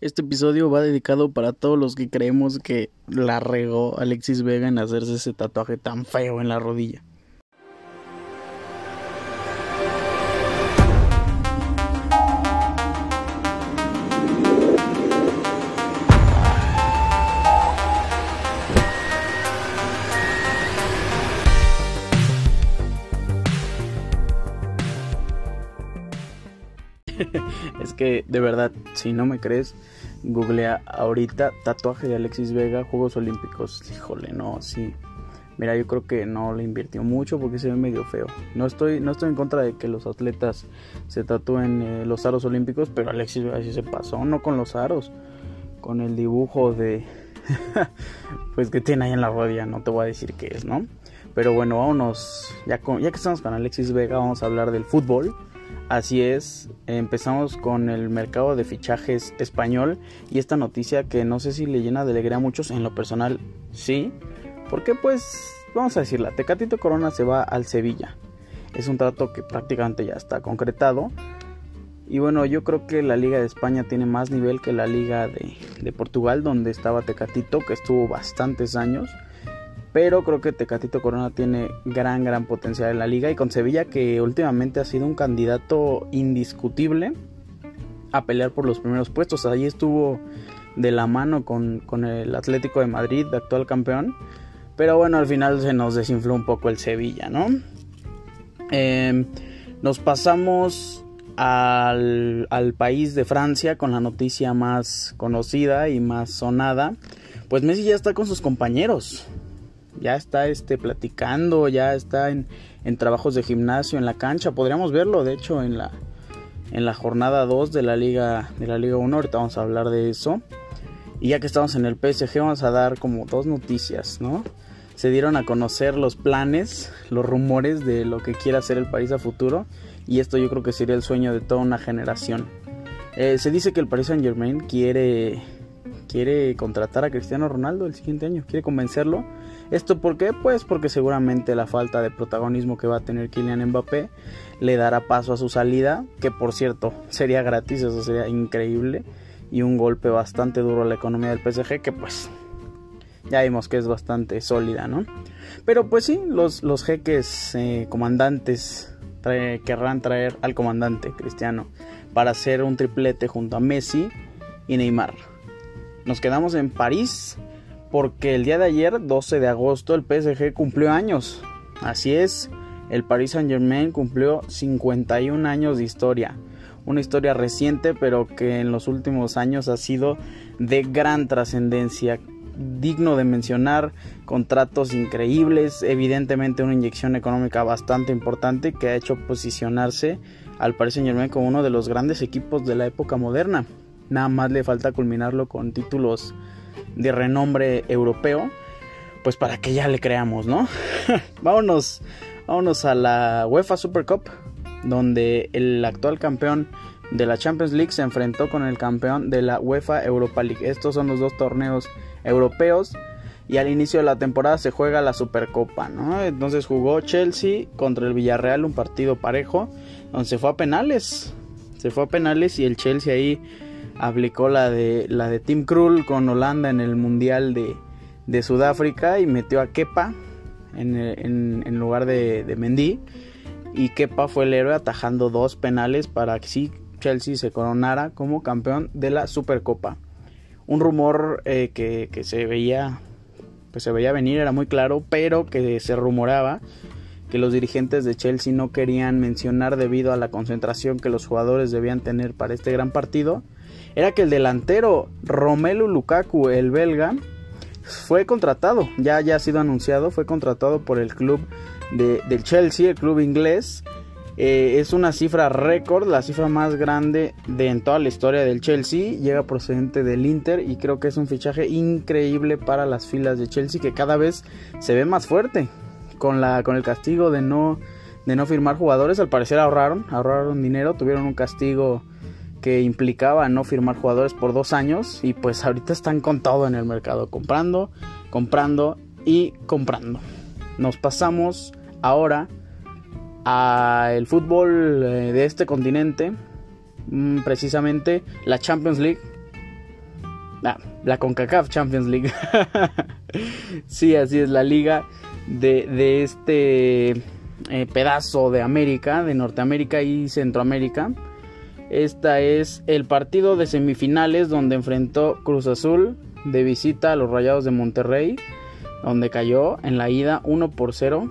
Este episodio va dedicado para todos los que creemos que la regó Alexis Vega en hacerse ese tatuaje tan feo en la rodilla. es que de verdad, si no me crees, googlea ahorita tatuaje de Alexis Vega, Juegos Olímpicos. Híjole, no, sí. Mira, yo creo que no le invirtió mucho porque se ve medio feo. No estoy, no estoy en contra de que los atletas se tatúen eh, los aros olímpicos, pero Alexis Vega sí se pasó, no con los aros, con el dibujo de, pues que tiene ahí en la rodilla. No te voy a decir qué es, ¿no? Pero bueno, vámonos. Ya, ya que estamos con Alexis Vega, vamos a hablar del fútbol. Así es, empezamos con el mercado de fichajes español y esta noticia que no sé si le llena de alegría a muchos, en lo personal sí, porque pues vamos a decirla, Tecatito Corona se va al Sevilla, es un trato que prácticamente ya está concretado. Y bueno, yo creo que la Liga de España tiene más nivel que la Liga de, Portugal donde estaba Tecatito que estuvo bastantes años pero creo que Tecatito Corona tiene gran, gran potencial en la liga. Y con Sevilla, que últimamente ha sido un candidato indiscutible a pelear por los primeros puestos. Ahí estuvo de la mano con, el Atlético de Madrid, actual campeón. Pero bueno, al final se nos desinfló un poco el Sevilla, ¿no? Em, nos pasamos al, al país de Francia con la noticia más conocida y más sonada. Pues Messi ya está con sus compañeros ya está este platicando, ya está en, en, trabajos de gimnasio en la cancha. Podríamos verlo, de hecho, en la, en la jornada 2 de la Liga de la Liga 1. Ahorita vamos a hablar de eso. Y ya que estamos en el PSG, vamos a dar como dos noticias, ¿no? Se dieron a conocer los planes, los rumores de lo que quiere hacer el París a futuro. Y esto yo creo que sería el sueño de toda una generación. Eh, se dice que el Paris Saint Germain quiere, quiere contratar a Cristiano Ronaldo el siguiente año, quiere convencerlo ¿Esto por qué? Pues porque seguramente la falta de protagonismo que va a tener Kylian Mbappé le dará paso a su salida, que por cierto sería gratis, eso sería increíble y un golpe bastante duro a la economía del PSG que pues ya vimos que es bastante sólida, ¿no? Pero pues sí, los, jeques eh, comandantes querrán traer al comandante cristiano para hacer un triplete junto a Messi y Neymar. Nos quedamos en París porque el día de ayer, 12 de agosto, el PSG cumplió años. Así es, el Paris Saint Germain cumplió 51 años de historia. Una historia reciente, pero que en los últimos años ha sido de gran trascendencia. Digno de mencionar, contratos increíbles, evidentemente una inyección económica bastante importante que ha hecho posicionarse al Paris Saint Germain como uno de los grandes equipos de la época moderna. Nada más le falta culminarlo con títulos de renombre europeo, pues para que ya le creamos, ¿no? vámonos, vámonos a la UEFA Super Cup, donde el actual campeón de la Champions League se enfrentó con el campeón de la UEFA Europa League. Estos son los dos torneos europeos y al inicio de la temporada se juega la Supercopa, ¿no? Entonces jugó Chelsea contra el Villarreal un partido parejo, donde se fue a penales. Se fue a penales y el Chelsea ahí aplicó la de, la de Tim Krul con Holanda en el Mundial de, de Sudáfrica y metió a Kepa en, lugar de, de, Mendy. Y Kepa fue el héroe atajando dos penales para que sí Chelsea se coronara como campeón de la Supercopa. Un rumor eh, que, que, se veía pues se veía venir, era muy claro, pero que se rumoraba que los dirigentes de Chelsea no querían mencionar debido a la concentración que los jugadores debían tener para este gran partido era que el delantero Romelu Lukaku, el belga, fue contratado, ya, ya ha sido anunciado, fue contratado por el club de, del Chelsea, el club inglés. Eh, es una cifra récord, la cifra más grande de en toda la historia del Chelsea. Llega procedente del Inter y creo que es un fichaje increíble para las filas de Chelsea que cada vez se ve más fuerte. Con, la, con el castigo de no, de no firmar jugadores, al parecer ahorraron, ahorraron dinero, tuvieron un castigo que implicaba no firmar jugadores por dos años y pues ahorita están con todo en el mercado, comprando, comprando y comprando. Nos pasamos ahora al fútbol eh, de este continente, mm, precisamente la Champions League. Ah, la CONCACAF Champions League. sí, así es, la liga de, este eh, pedazo de América, de Norteamérica y Centroamérica. Esta es el partido de semifinales donde enfrentó Cruz Azul de visita a los Rayados de Monterrey, donde cayó en la ida 1 por 0.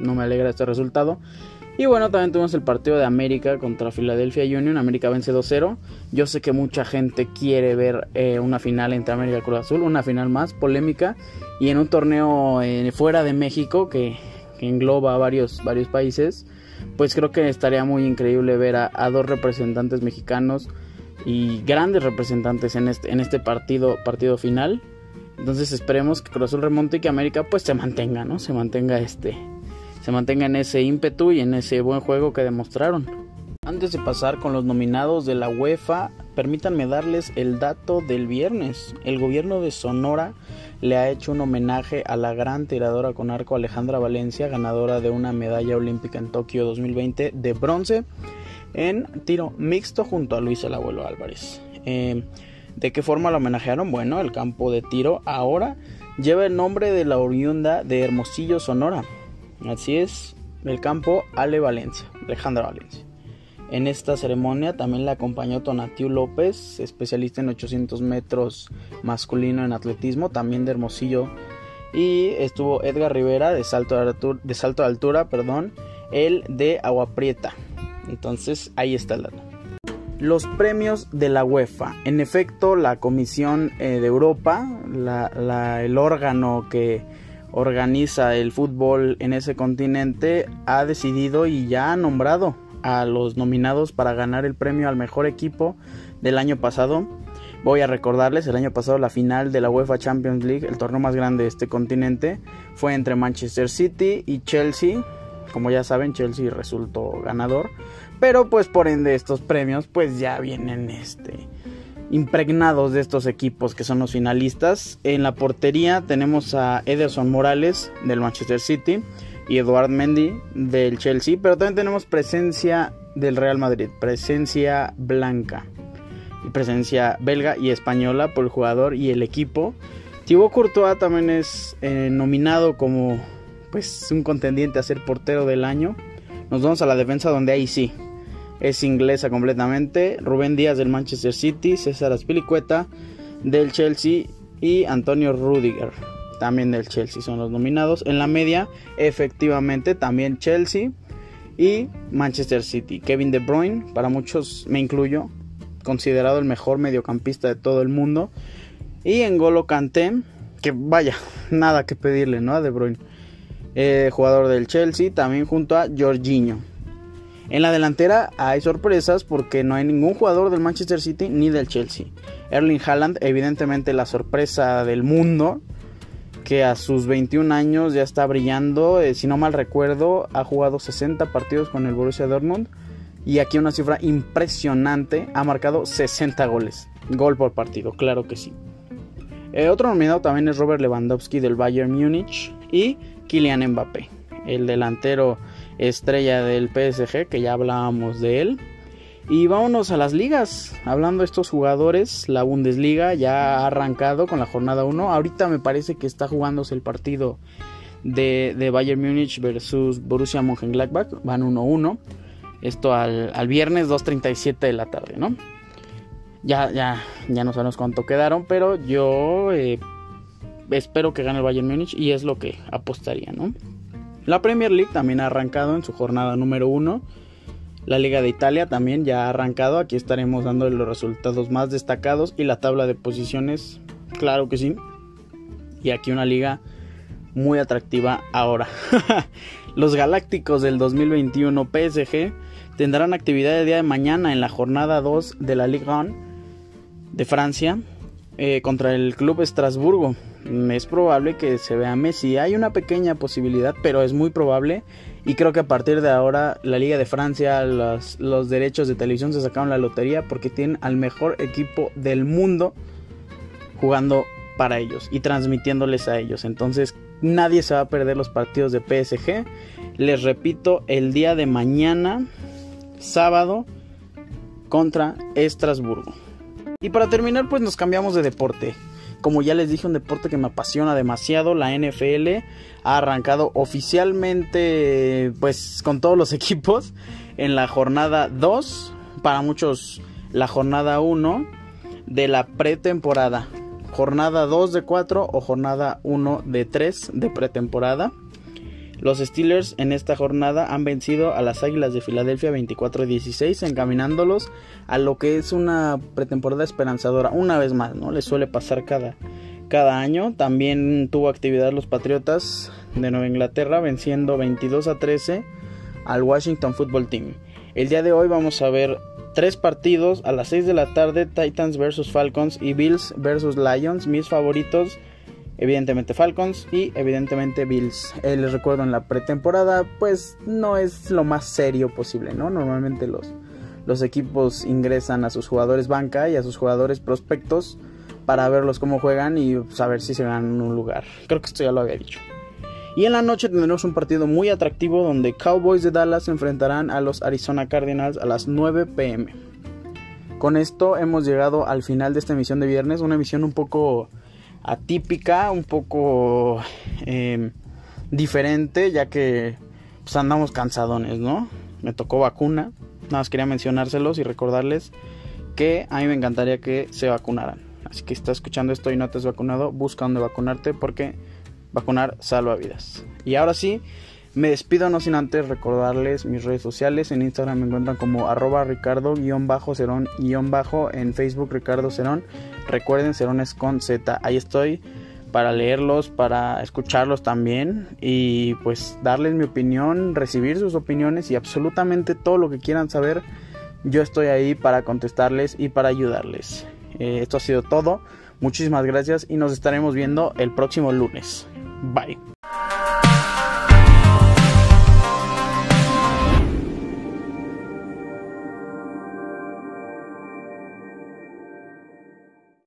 No me alegra este resultado. Y bueno, también tuvimos el partido de América contra Philadelphia Union. América vence 2-0. Yo sé que mucha gente quiere ver eh, una final entre América y Cruz Azul, una final más polémica. Y en un torneo eh, fuera de México que, engloba a varios, varios países, pues creo que estaría muy increíble ver a, dos representantes mexicanos y grandes representantes en este, en este partido, partido final. Entonces esperemos que Cruz Azul remonte y que América pues se mantenga, ¿no? Se mantenga este, se mantenga en ese ímpetu y en ese buen juego que demostraron. Antes de pasar con los nominados de la UEFA, permítanme darles el dato del viernes. El gobierno de Sonora le ha hecho un homenaje a la gran tiradora con arco Alejandra Valencia, ganadora de una medalla olímpica en Tokio 2020 de bronce en tiro mixto junto a Luis el Abuelo Álvarez. Eh, ¿De qué forma la homenajearon? Bueno, el campo de tiro ahora lleva el nombre de la oriunda de Hermosillo, Sonora. Así es, el campo Ale Valencia, Alejandra Valencia. En esta ceremonia también le acompañó Tonatiu López, especialista en 800 metros masculino en atletismo, también de Hermosillo. Y estuvo Edgar Rivera de salto de altura, perdón, el de Agua Prieta. Entonces ahí está el dato. Los premios de la UEFA. En efecto, la Comisión eh, de Europa, el órgano que organiza el fútbol en ese continente ha decidido y ya ha nombrado a los nominados para ganar el premio al mejor equipo del año pasado. Voy a recordarles, el año pasado la final de la UEFA Champions League, el torneo más grande de este continente, fue entre Manchester City y Chelsea. Como ya saben, Chelsea resultó ganador. Pero pues por ende estos premios pues ya vienen este impregnados de estos equipos que son los finalistas. En la portería tenemos a Ederson Morales del Manchester City y Eduard Mendy del Chelsea, pero también tenemos presencia del Real Madrid, presencia blanca y presencia belga y española por el jugador y el equipo. Thibaut Courtois también es eh, nominado como pues un contendiente a ser portero del año. Nos vamos a la defensa donde ahí sí es inglesa completamente. Rubén Díaz del Manchester City, César Aspilicueta del Chelsea y Antonio Rudiger también del Chelsea son los nominados. En la media, efectivamente, también Chelsea y Manchester City. Kevin De Bruyne, para muchos me incluyo, considerado el mejor mediocampista de todo el mundo. Y en Golo Kanté, que vaya, nada que pedirle, ¿no? A De Bruyne. Eh, jugador del Chelsea, también junto a Jorginho. En la delantera hay sorpresas porque no hay ningún jugador del Manchester City ni del Chelsea. Erling Haaland, evidentemente la sorpresa del mundo, que a sus 21 años ya está brillando. Eh, si no mal recuerdo, ha jugado 60 partidos con el Borussia Dortmund. Y aquí una cifra impresionante, ha marcado 60 goles. Gol por partido, claro que sí. Eh, otro nominado también es Robert Lewandowski del Bayern Múnich y Kylian Mbappé, el delantero estrella del PSG, que ya hablábamos de él. Y vámonos a las ligas. Hablando de estos jugadores, la Bundesliga ya ha arrancado con la jornada 1. Ahorita me parece que está jugándose el partido de, Bayern Múnich versus Borussia Mönchengladbach. Van 1-1. Esto al, viernes 2.37 de la tarde, ¿no? Ya, ya, ya no sabemos cuánto quedaron, pero yo eh, espero que gane el Bayern Múnich y es lo que apostaría, ¿no? La Premier League también ha arrancado en su jornada número 1. La Liga de Italia también ya ha arrancado. Aquí estaremos dando los resultados más destacados y la tabla de posiciones, claro que sí. Y aquí una liga muy atractiva ahora. los Galácticos del 2021 PSG tendrán actividad el día de mañana en la jornada 2 de la Ligue 1 de Francia eh, contra el Club Estrasburgo es probable que se vea Messi. Hay una pequeña posibilidad, pero es muy probable. Y creo que a partir de ahora la Liga de Francia, los, derechos de televisión se sacaron la lotería porque tienen al mejor equipo del mundo jugando para ellos y transmitiéndoles a ellos. Entonces nadie se va a perder los partidos de PSG. Les repito, el día de mañana, sábado, contra Estrasburgo. Y para terminar, pues nos cambiamos de deporte. Como ya les dije, un deporte que me apasiona demasiado, la NFL ha arrancado oficialmente pues con todos los equipos en la jornada 2, para muchos la jornada 1 de la pretemporada. Jornada 2 de 4 o jornada 1 de 3 de pretemporada. Los Steelers en esta jornada han vencido a las Águilas de Filadelfia 24-16, encaminándolos a lo que es una pretemporada esperanzadora. Una vez más, ¿no? Les suele pasar cada, cada año. También tuvo actividad los Patriotas de Nueva Inglaterra, venciendo 22 a 13 al Washington Football Team. El día de hoy vamos a ver tres partidos a las 6 de la tarde: Titans vs Falcons y Bills vs Lions. Mis favoritos evidentemente Falcons y evidentemente Bills. Eh, les recuerdo en la pretemporada, pues no es lo más serio posible, ¿no? Normalmente los, los equipos ingresan a sus jugadores banca y a sus jugadores prospectos para verlos cómo juegan y saber si se ganan un lugar. Creo que esto ya lo había dicho. Y en la noche tendremos un partido muy atractivo donde Cowboys de Dallas se enfrentarán a los Arizona Cardinals a las 9 pm. Con esto hemos llegado al final de esta emisión de viernes, una emisión un poco atípica, un poco em, diferente, ya que pues, andamos cansadones, ¿no? Me tocó vacuna, nada más quería mencionárselos y recordarles que a mí me encantaría que se vacunaran. Así que si estás escuchando esto y no te has vacunado, busca dónde vacunarte porque vacunar salva vidas. Y ahora sí, me despido no sin antes recordarles mis redes sociales. En Instagram me encuentran como arroba ricardo-cerón- en Facebook Ricardo Cerón. Recuerden, Cerón es con Z. Ahí estoy para leerlos, para escucharlos también y pues darles mi opinión, recibir sus opiniones y absolutamente todo lo que quieran saber. Yo estoy ahí para contestarles y para ayudarles. Eh, esto ha sido todo. Muchísimas gracias y nos estaremos viendo el próximo lunes. Bye.